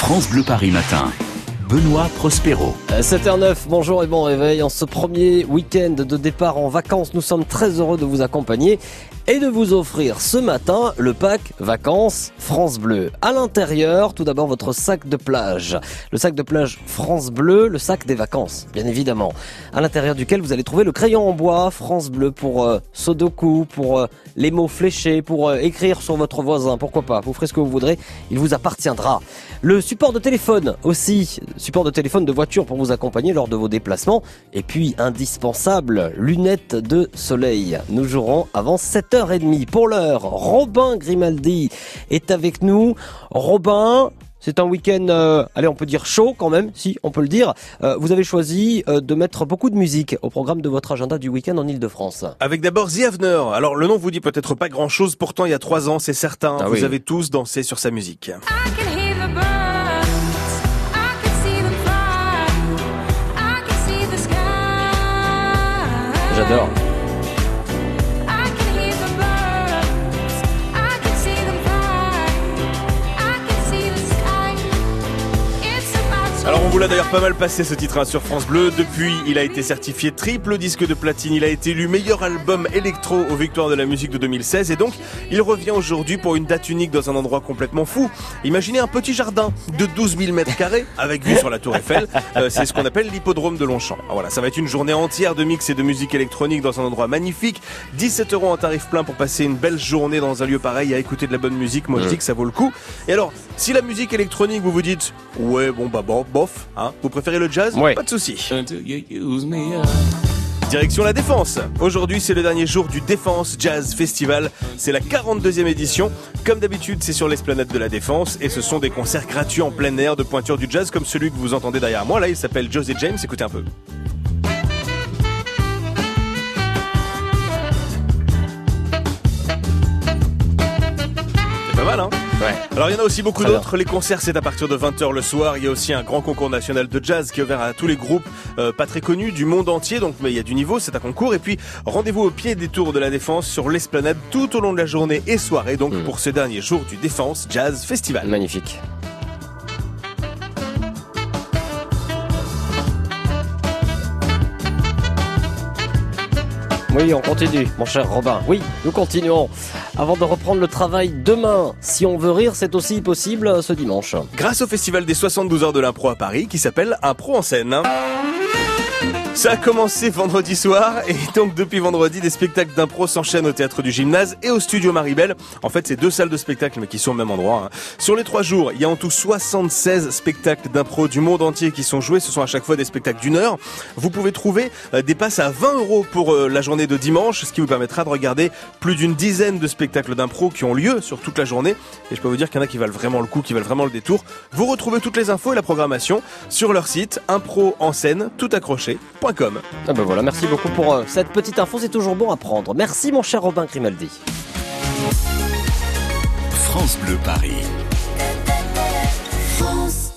France Bleu Paris Matin. Benoît Prospero. 7h09, Euh, bonjour et bon réveil. En ce premier week-end de départ en vacances, nous sommes très heureux de vous accompagner et de vous offrir ce matin le pack vacances France Bleu. À l'intérieur, tout d'abord votre sac de plage. Le sac de plage France Bleu, le sac des vacances, bien évidemment. À l'intérieur duquel vous allez trouver le crayon en bois France Bleu pour euh, Sudoku, pour euh, les mots fléchés, pour euh, écrire sur votre voisin, pourquoi pas? Vous ferez ce que vous voudrez, il vous appartiendra. Le support de téléphone aussi, support de téléphone de voiture pour vous accompagner lors de vos déplacements. Et puis, indispensable, lunettes de soleil. Nous jouerons avant 7h30. Pour l'heure, Robin Grimaldi est avec nous. Robin, c'est un week-end, euh, allez, on peut dire chaud quand même, si on peut le dire. Euh, vous avez choisi euh, de mettre beaucoup de musique au programme de votre agenda du week-end en Ile-de-France. Avec d'abord The Avener. Alors le nom vous dit peut-être pas grand chose, pourtant il y a trois ans, c'est certain, Ah vous oui. avez tous dansé sur sa musique. I l'a d'ailleurs pas mal passé ce titre hein, sur France Bleu. Depuis, il a été certifié triple disque de platine. Il a été élu meilleur album électro aux Victoires de la musique de 2016 et donc il revient aujourd'hui pour une date unique dans un endroit complètement fou. Imaginez un petit jardin de 12 000 mètres carrés avec vue sur la Tour Eiffel. Euh, C'est ce qu'on appelle l'hippodrome de Longchamp. Alors voilà, ça va être une journée entière de mix et de musique électronique dans un endroit magnifique. 17 euros en tarif plein pour passer une belle journée dans un lieu pareil à écouter de la bonne musique. Moi je dis que ça vaut le coup. Et alors, si la musique électronique vous vous dites ouais bon bah bon bof, hein, vous préférez le jazz Ouais. Pas de souci. Direction la Défense. Aujourd'hui, c'est le dernier jour du Défense Jazz Festival. C'est la 42e édition. Comme d'habitude, c'est sur l'esplanade de la Défense et ce sont des concerts gratuits en plein air de pointure du jazz comme celui que vous entendez derrière moi. Là, il s'appelle Josie James. Écoutez un peu. Ouais. alors il y en a aussi beaucoup d'autres. Les concerts c'est à partir de 20h le soir. Il y a aussi un grand concours national de jazz qui est ouvert à tous les groupes euh, pas très connus du monde entier. Donc mais il y a du niveau, c'est un concours. Et puis rendez-vous au pied des tours de la Défense sur l'esplanade tout au long de la journée et soirée. Donc Mm. pour ce dernier jour du Défense Jazz Festival. Magnifique. Oui, on continue, mon cher Robin. Oui, nous continuons. Avant de reprendre le travail demain, si on veut rire, c'est aussi possible ce dimanche. Grâce au festival des 72 heures de l'impro à Paris qui s'appelle Impro en scène. Ça a commencé vendredi soir et donc depuis vendredi, des spectacles d'impro s'enchaînent au théâtre du gymnase et au studio Maribel. En fait, c'est deux salles de spectacle mais qui sont au même endroit. hein. Sur les trois jours, il y a en tout 76 spectacles d'impro du monde entier qui sont joués. Ce sont à chaque fois des spectacles d'une heure. Vous pouvez trouver euh, des passes à 20 euros pour euh, la journée de dimanche, ce qui vous permettra de regarder plus d'une dizaine de spectacles d'impro qui ont lieu sur toute la journée. Et je peux vous dire qu'il y en a qui valent vraiment le coup, qui valent vraiment le détour. Vous retrouvez toutes les infos et la programmation sur leur site impro en scène tout Ah ben voilà, merci beaucoup pour euh, cette petite info, c'est toujours bon à prendre. Merci mon cher Robin Grimaldi. France Bleu Paris. France